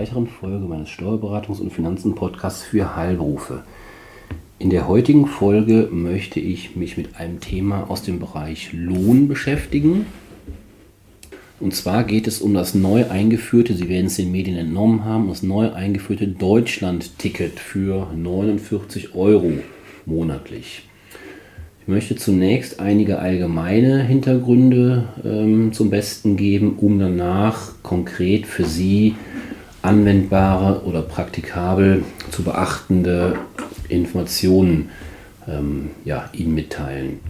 weiteren Folge meines Steuerberatungs- und Finanzen-Podcasts für Heilberufe. In der heutigen Folge möchte ich mich mit einem Thema aus dem Bereich Lohn beschäftigen. Und zwar geht es um das neu eingeführte, Sie werden es den Medien entnommen haben, das neu eingeführte Deutschland-Ticket für 49 Euro monatlich. Ich möchte zunächst einige allgemeine Hintergründe ähm, zum Besten geben, um danach konkret für Sie anwendbare oder praktikabel zu beachtende Informationen ähm, ja, Ihnen mitteilen.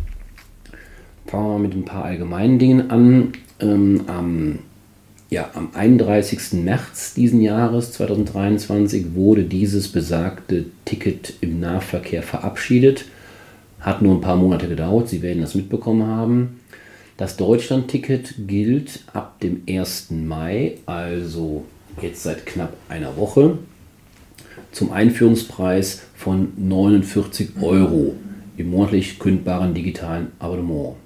Fangen wir mal mit ein paar allgemeinen Dingen an. Ähm, am, ja, am 31. März diesen Jahres 2023 wurde dieses besagte Ticket im Nahverkehr verabschiedet hat nur ein paar Monate gedauert, Sie werden das mitbekommen haben. Das Deutschland-Ticket gilt ab dem 1. Mai, also jetzt seit knapp einer Woche, zum Einführungspreis von 49 Euro im monatlich kündbaren digitalen Abonnement.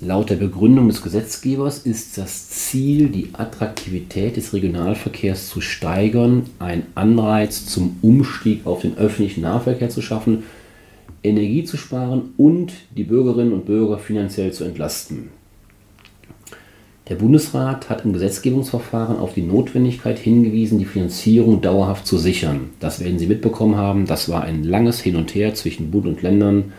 Laut der Begründung des Gesetzgebers ist das Ziel, die Attraktivität des Regionalverkehrs zu steigern, einen Anreiz zum Umstieg auf den öffentlichen Nahverkehr zu schaffen Energie zu sparen und die Bürgerinnen und Bürger finanziell zu entlasten. Der Bundesrat hat im Gesetzgebungsverfahren auf die Notwendigkeit hingewiesen, die Finanzierung dauerhaft zu sichern. Das werden Sie mitbekommen haben. Das war ein langes Hin und Her zwischen Bund und Ländern.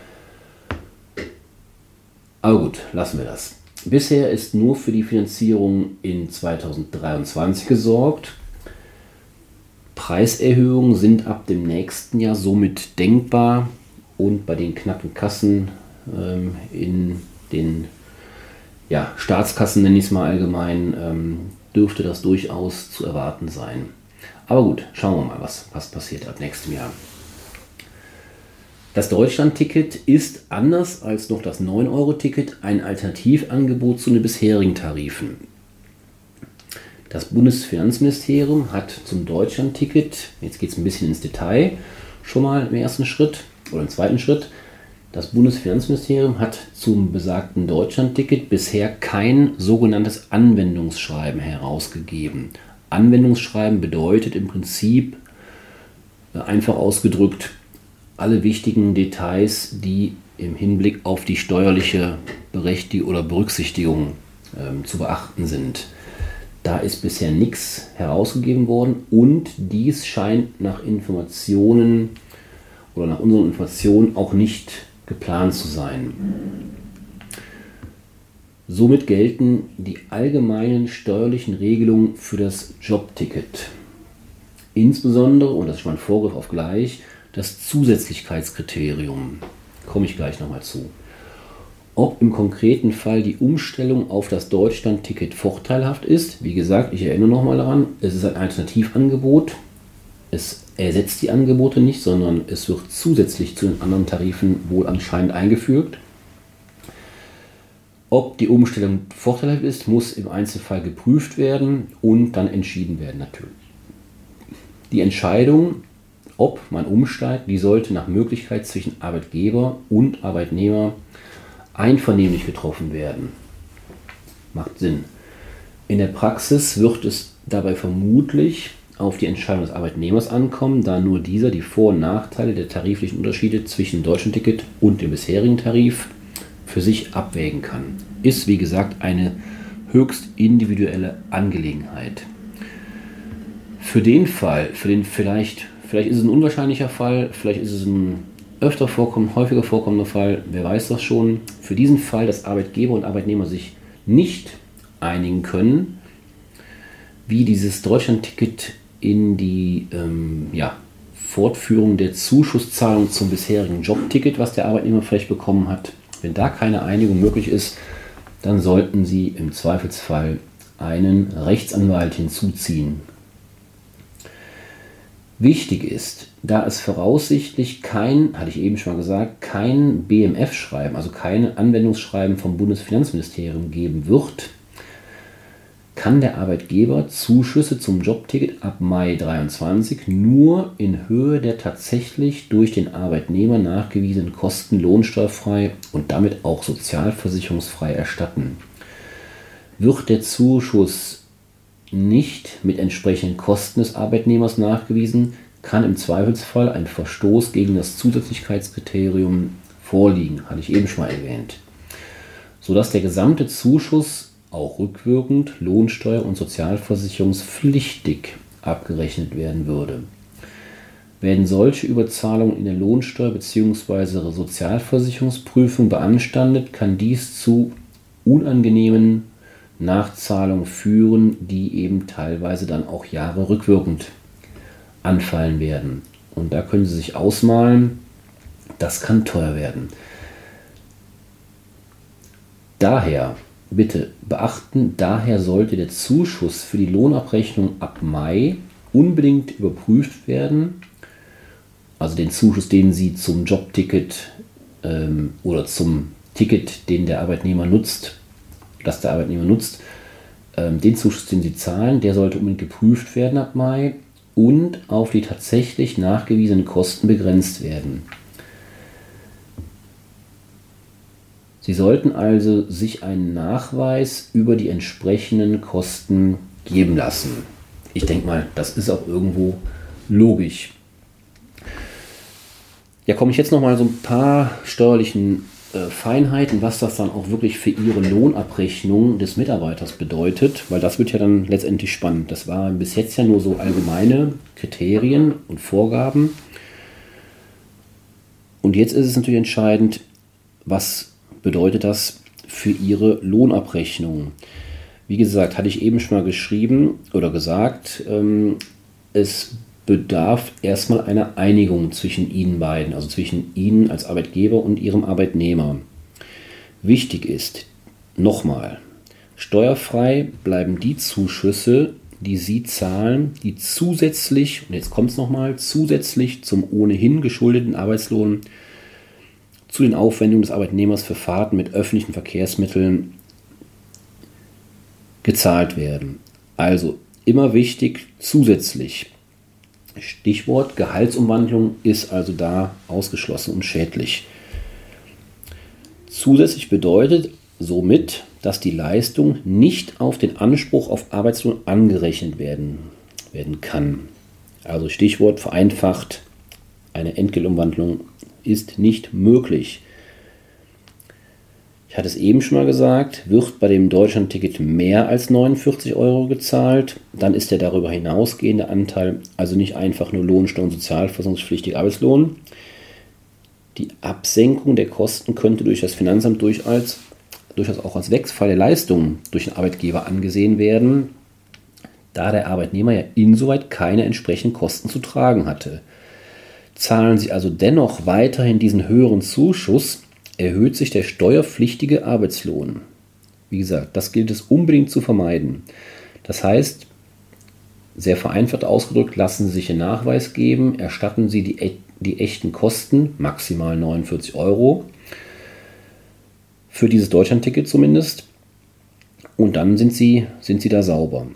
Aber gut, lassen wir das. Bisher ist nur für die Finanzierung in 2023 gesorgt. Preiserhöhungen sind ab dem nächsten Jahr somit denkbar und bei den knappen Kassen ähm, in den ja, Staatskassen, nenne ich es mal allgemein, ähm, dürfte das durchaus zu erwarten sein. Aber gut, schauen wir mal, was, was passiert ab nächstem Jahr. Das Deutschland-Ticket ist anders als noch das 9-Euro-Ticket ein Alternativangebot zu den bisherigen Tarifen. Das Bundesfinanzministerium hat zum Deutschland-Ticket, jetzt geht es ein bisschen ins Detail, schon mal im ersten Schritt oder im zweiten Schritt, das Bundesfinanzministerium hat zum besagten Deutschlandticket bisher kein sogenanntes Anwendungsschreiben herausgegeben. Anwendungsschreiben bedeutet im Prinzip äh, einfach ausgedrückt alle wichtigen Details, die im Hinblick auf die steuerliche Berechtigung oder Berücksichtigung ähm, zu beachten sind. Da ist bisher nichts herausgegeben worden und dies scheint nach Informationen oder nach unseren Informationen auch nicht geplant zu sein. Somit gelten die allgemeinen steuerlichen Regelungen für das Jobticket. Insbesondere, und das ist mein Vorgriff auf gleich, das Zusätzlichkeitskriterium. Komme ich gleich nochmal zu. Ob im konkreten Fall die Umstellung auf das Deutschland-Ticket vorteilhaft ist, wie gesagt, ich erinnere nochmal daran, es ist ein Alternativangebot. Es ersetzt die Angebote nicht, sondern es wird zusätzlich zu den anderen Tarifen wohl anscheinend eingefügt. Ob die Umstellung vorteilhaft ist, muss im Einzelfall geprüft werden und dann entschieden werden natürlich. Die Entscheidung, ob man umsteigt, die sollte nach Möglichkeit zwischen Arbeitgeber und Arbeitnehmer einvernehmlich getroffen werden. Macht Sinn. In der Praxis wird es dabei vermutlich auf die Entscheidung des Arbeitnehmers ankommen, da nur dieser die Vor- und Nachteile der tariflichen Unterschiede zwischen dem deutschen Ticket und dem bisherigen Tarif für sich abwägen kann. Ist, wie gesagt, eine höchst individuelle Angelegenheit. Für den Fall, für den vielleicht, vielleicht ist es ein unwahrscheinlicher Fall, vielleicht ist es ein öfter vorkommender, häufiger vorkommender Fall, wer weiß das schon. Für diesen Fall, dass Arbeitgeber und Arbeitnehmer sich nicht einigen können, wie dieses Deutschland-Ticket in die ähm, ja, Fortführung der Zuschusszahlung zum bisherigen Jobticket, was der Arbeitnehmer vielleicht bekommen hat. Wenn da keine Einigung möglich ist, dann sollten Sie im Zweifelsfall einen Rechtsanwalt hinzuziehen. Wichtig ist, da es voraussichtlich kein, hatte ich eben schon mal gesagt, kein BMF-Schreiben, also kein Anwendungsschreiben vom Bundesfinanzministerium geben wird, kann der Arbeitgeber Zuschüsse zum Jobticket ab Mai 23 nur in Höhe der tatsächlich durch den Arbeitnehmer nachgewiesenen Kosten lohnsteuerfrei und damit auch sozialversicherungsfrei erstatten. Wird der Zuschuss nicht mit entsprechenden Kosten des Arbeitnehmers nachgewiesen, kann im Zweifelsfall ein Verstoß gegen das Zusätzlichkeitskriterium vorliegen, hatte ich eben schon mal erwähnt, sodass der gesamte Zuschuss auch rückwirkend lohnsteuer- und sozialversicherungspflichtig abgerechnet werden würde. Werden solche Überzahlungen in der Lohnsteuer- bzw. Sozialversicherungsprüfung beanstandet, kann dies zu unangenehmen Nachzahlungen führen, die eben teilweise dann auch Jahre rückwirkend anfallen werden. Und da können Sie sich ausmalen, das kann teuer werden. Daher, bitte beachten, daher sollte der Zuschuss für die Lohnabrechnung ab Mai unbedingt überprüft werden also den Zuschuss, den Sie zum Jobticket ähm, oder zum Ticket, den der Arbeitnehmer nutzt, das der Arbeitnehmer nutzt, ähm, den Zuschuss, den Sie zahlen, der sollte unbedingt geprüft werden ab Mai und auf die tatsächlich nachgewiesenen Kosten begrenzt werden. Sie sollten also sich einen Nachweis über die entsprechenden Kosten geben lassen. Ich denke mal, das ist auch irgendwo logisch. Ja, komme ich jetzt noch mal so ein paar steuerlichen äh, Feinheiten, was das dann auch wirklich für Ihre Lohnabrechnung des Mitarbeiters bedeutet, weil das wird ja dann letztendlich spannend. Das waren bis jetzt ja nur so allgemeine Kriterien und Vorgaben. Und jetzt ist es natürlich entscheidend, was bedeutet das für Ihre Lohnabrechnung. Wie gesagt, hatte ich eben schon mal geschrieben oder gesagt, ähm, es bedarf erstmal einer Einigung zwischen Ihnen beiden, also zwischen Ihnen als Arbeitgeber und Ihrem Arbeitnehmer. Wichtig ist, nochmal, steuerfrei bleiben die Zuschüsse, die Sie zahlen, die zusätzlich, und jetzt kommt es nochmal, zusätzlich zum ohnehin geschuldeten Arbeitslohn zu den Aufwendungen des Arbeitnehmers für Fahrten mit öffentlichen Verkehrsmitteln gezahlt werden. Also immer wichtig, zusätzlich. Stichwort Gehaltsumwandlung ist also da ausgeschlossen und schädlich. Zusätzlich bedeutet somit, dass die Leistung nicht auf den Anspruch auf Arbeitslohn angerechnet werden, werden kann. Also Stichwort vereinfacht, eine Entgeltumwandlung ist nicht möglich. Ich hatte es eben schon mal gesagt, wird bei dem Deutschland-Ticket mehr als 49 Euro gezahlt, dann ist der darüber hinausgehende Anteil also nicht einfach nur Lohnsteuer und sozialversicherungspflichtiger Arbeitslohn. Die Absenkung der Kosten könnte durch das Finanzamt durchaus, durchaus auch als Wegfall der Leistungen durch den Arbeitgeber angesehen werden, da der Arbeitnehmer ja insoweit keine entsprechenden Kosten zu tragen hatte. Zahlen Sie also dennoch weiterhin diesen höheren Zuschuss, erhöht sich der steuerpflichtige Arbeitslohn. Wie gesagt, das gilt es unbedingt zu vermeiden. Das heißt, sehr vereinfacht ausgedrückt, lassen Sie sich einen Nachweis geben, erstatten Sie die, die echten Kosten, maximal 49 Euro, für dieses Deutschlandticket zumindest, und dann sind Sie, sind Sie da sauber.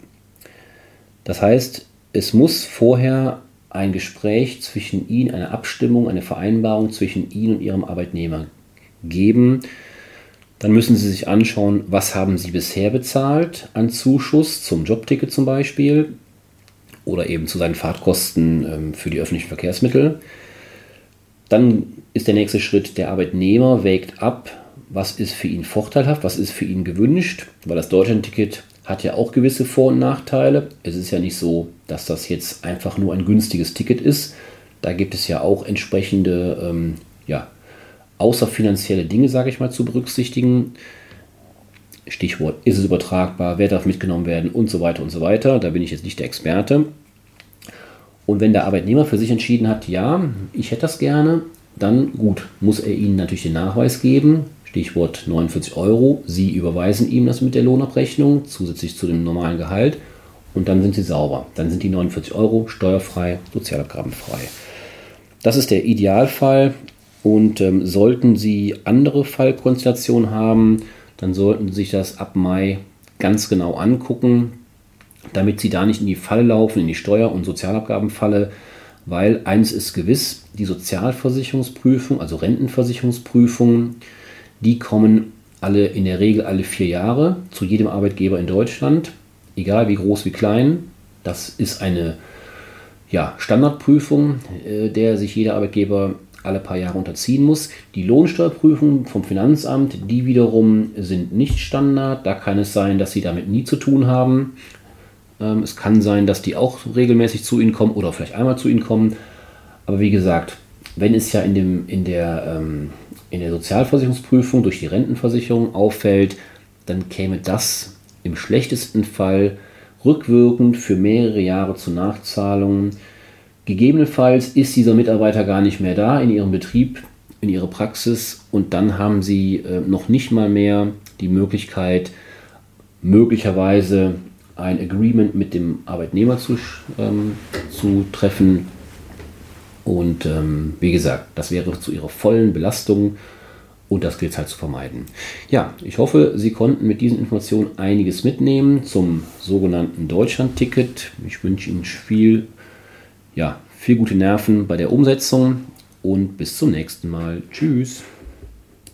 Das heißt, es muss vorher ein Gespräch zwischen Ihnen, eine Abstimmung, eine Vereinbarung zwischen Ihnen und Ihrem Arbeitnehmer geben. Dann müssen Sie sich anschauen, was haben Sie bisher bezahlt an Zuschuss zum Jobticket zum Beispiel oder eben zu seinen Fahrtkosten ähm, für die öffentlichen Verkehrsmittel. Dann ist der nächste Schritt, der Arbeitnehmer wägt ab, was ist für ihn vorteilhaft, was ist für ihn gewünscht, weil das Deutschlandticket hat ja auch gewisse Vor- und Nachteile. Es ist ja nicht so, dass das jetzt einfach nur ein günstiges Ticket ist. Da gibt es ja auch entsprechende ähm, ja, außer finanzielle Dinge, sage ich mal, zu berücksichtigen. Stichwort, ist es übertragbar, wer darf mitgenommen werden und so weiter und so weiter. Da bin ich jetzt nicht der Experte. Und wenn der Arbeitnehmer für sich entschieden hat, ja, ich hätte das gerne, dann gut, muss er Ihnen natürlich den Nachweis geben. Stichwort 49 Euro. Sie überweisen ihm das mit der Lohnabrechnung zusätzlich zu dem normalen Gehalt und dann sind Sie sauber. Dann sind die 49 Euro steuerfrei, sozialabgabenfrei. Das ist der Idealfall. Und ähm, sollten Sie andere Fallkonstellationen haben, dann sollten Sie sich das ab Mai ganz genau angucken, damit Sie da nicht in die Falle laufen, in die Steuer- und Sozialabgabenfalle, weil eins ist gewiss, die Sozialversicherungsprüfung, also Rentenversicherungsprüfungen, die kommen alle in der Regel alle vier Jahre zu jedem Arbeitgeber in Deutschland. egal wie groß, wie klein. Das ist eine ja, Standardprüfung, äh, der sich jeder Arbeitgeber alle paar Jahre unterziehen muss. Die Lohnsteuerprüfung vom Finanzamt, die wiederum sind nicht Standard. Da kann es sein, dass sie damit nie zu tun haben. Ähm, es kann sein, dass die auch regelmäßig zu Ihnen kommen oder vielleicht einmal zu Ihnen kommen. Aber wie gesagt, wenn es ja in, dem, in, der, ähm, in der Sozialversicherungsprüfung durch die Rentenversicherung auffällt, dann käme das im schlechtesten Fall rückwirkend für mehrere Jahre zur Nachzahlung. Gegebenenfalls ist dieser Mitarbeiter gar nicht mehr da in ihrem Betrieb, in ihrer Praxis und dann haben sie äh, noch nicht mal mehr die Möglichkeit, möglicherweise ein Agreement mit dem Arbeitnehmer zu, ähm, zu treffen. Und ähm, wie gesagt, das wäre zu ihrer vollen Belastung und das gilt halt zu vermeiden. Ja, ich hoffe, Sie konnten mit diesen Informationen einiges mitnehmen zum sogenannten Deutschland-Ticket. Ich wünsche Ihnen viel, ja, viel gute Nerven bei der Umsetzung und bis zum nächsten Mal. Tschüss.